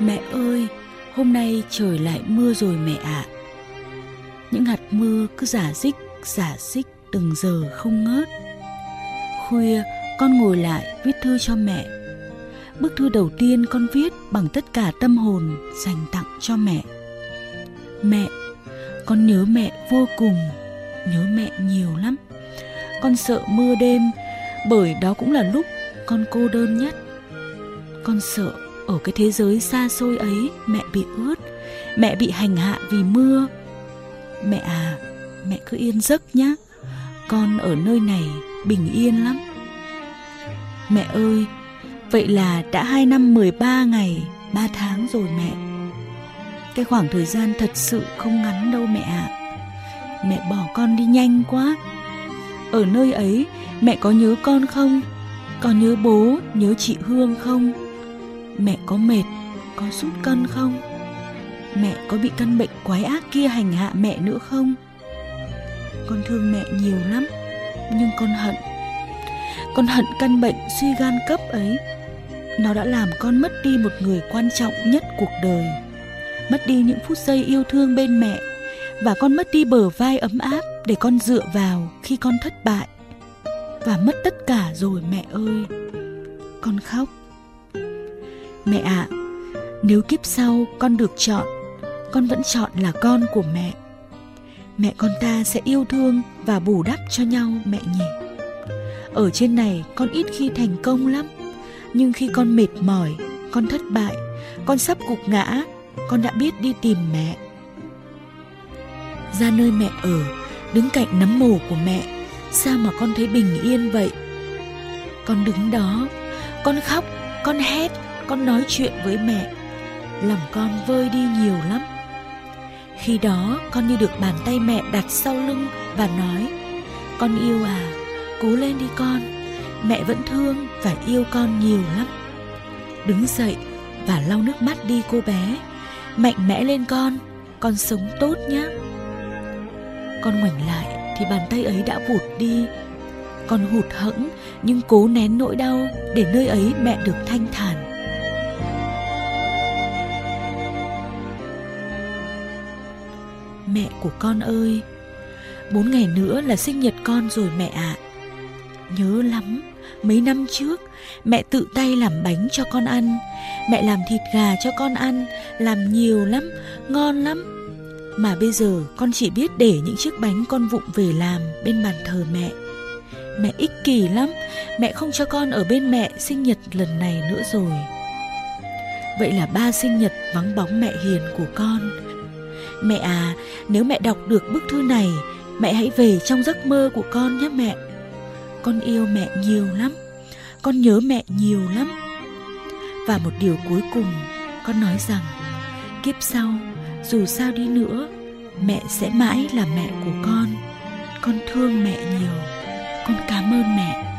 Mẹ ơi, hôm nay trời lại mưa rồi mẹ ạ. Những hạt mưa cứ giả dích, giả dích từng giờ không ngớt. Khuya, con ngồi lại viết thư cho mẹ. Bức thư đầu tiên con viết bằng tất cả tâm hồn dành tặng cho mẹ. Mẹ, con nhớ mẹ vô cùng, nhớ mẹ nhiều lắm. Con sợ mưa đêm, bởi đó cũng là lúc con cô đơn nhất. Con sợ ở cái thế giới xa xôi ấy mẹ bị ướt, mẹ bị hành hạ vì mưa. Mẹ à, mẹ cứ yên giấc nhé. Con ở nơi này bình yên lắm. Mẹ ơi, vậy là đã hai năm mười ba ngày, ba tháng rồi mẹ. Cái khoảng thời gian thật sự không ngắn đâu mẹ ạ. À. Mẹ bỏ con đi nhanh quá. Ở nơi ấy, mẹ có nhớ con không? Có nhớ bố, nhớ chị Hương không? Mẹ có mệt, có sút cân không? Mẹ có bị căn bệnh quái ác kia hành hạ mẹ nữa không? Con thương mẹ nhiều lắm, nhưng con hận. Con hận căn bệnh suy gan cấp ấy. Nó đã làm con mất đi một người quan trọng nhất cuộc đời. Mất đi những phút giây yêu thương bên mẹ và con mất đi bờ vai ấm áp để con dựa vào khi con thất bại và mất tất cả rồi mẹ ơi con khóc mẹ ạ à, nếu kiếp sau con được chọn con vẫn chọn là con của mẹ. Mẹ con ta sẽ yêu thương và bù đắp cho nhau mẹ nhỉ. Ở trên này con ít khi thành công lắm nhưng khi con mệt mỏi con thất bại con sắp gục ngã con đã biết đi tìm mẹ. Ra nơi mẹ ở đứng cạnh nấm mồ của mẹ sao mà con thấy bình yên vậy? Con đứng đó con khóc con hét con nói chuyện với mẹ. Lòng con vơi đi nhiều lắm. Khi đó, con như được bàn tay mẹ đặt sau lưng và nói, con yêu à cố lên đi con. Mẹ vẫn thương và yêu con nhiều lắm. Đứng dậy và lau nước mắt đi cô bé. Mạnh mẽ lên con con sống tốt nhé con ngoảnh lại thì bàn tay ấy đã vụt đi. Con hụt hẫng nhưng cố nén nỗi đau để nơi ấy mẹ được thanh thản. Mẹ của con ơi. Bốn ngày nữa là sinh nhật con rồi mẹ ạ. À. nhớ lắm, mấy năm trước, mẹ tự tay làm bánh cho con ăn. Mẹ làm thịt gà cho con ăn, làm nhiều lắm, ngon lắm. Mà bây giờ con chỉ biết để những chiếc bánh con vụng về làm bên bàn thờ mẹ. Mẹ ích kỷ lắm, mẹ không cho con ở bên mẹ sinh nhật lần này nữa rồi. Vậy là ba sinh nhật vắng bóng mẹ hiền của con mẹ à nếu mẹ đọc được bức thư này, mẹ hãy về trong giấc mơ của con nhé mẹ. Con yêu mẹ nhiều lắm, con nhớ mẹ nhiều lắm. Và một điều cuối cùng, con nói rằng, kiếp sau, dù sao đi nữa, mẹ sẽ mãi là mẹ của con. Con thương mẹ nhiều, con cảm ơn mẹ.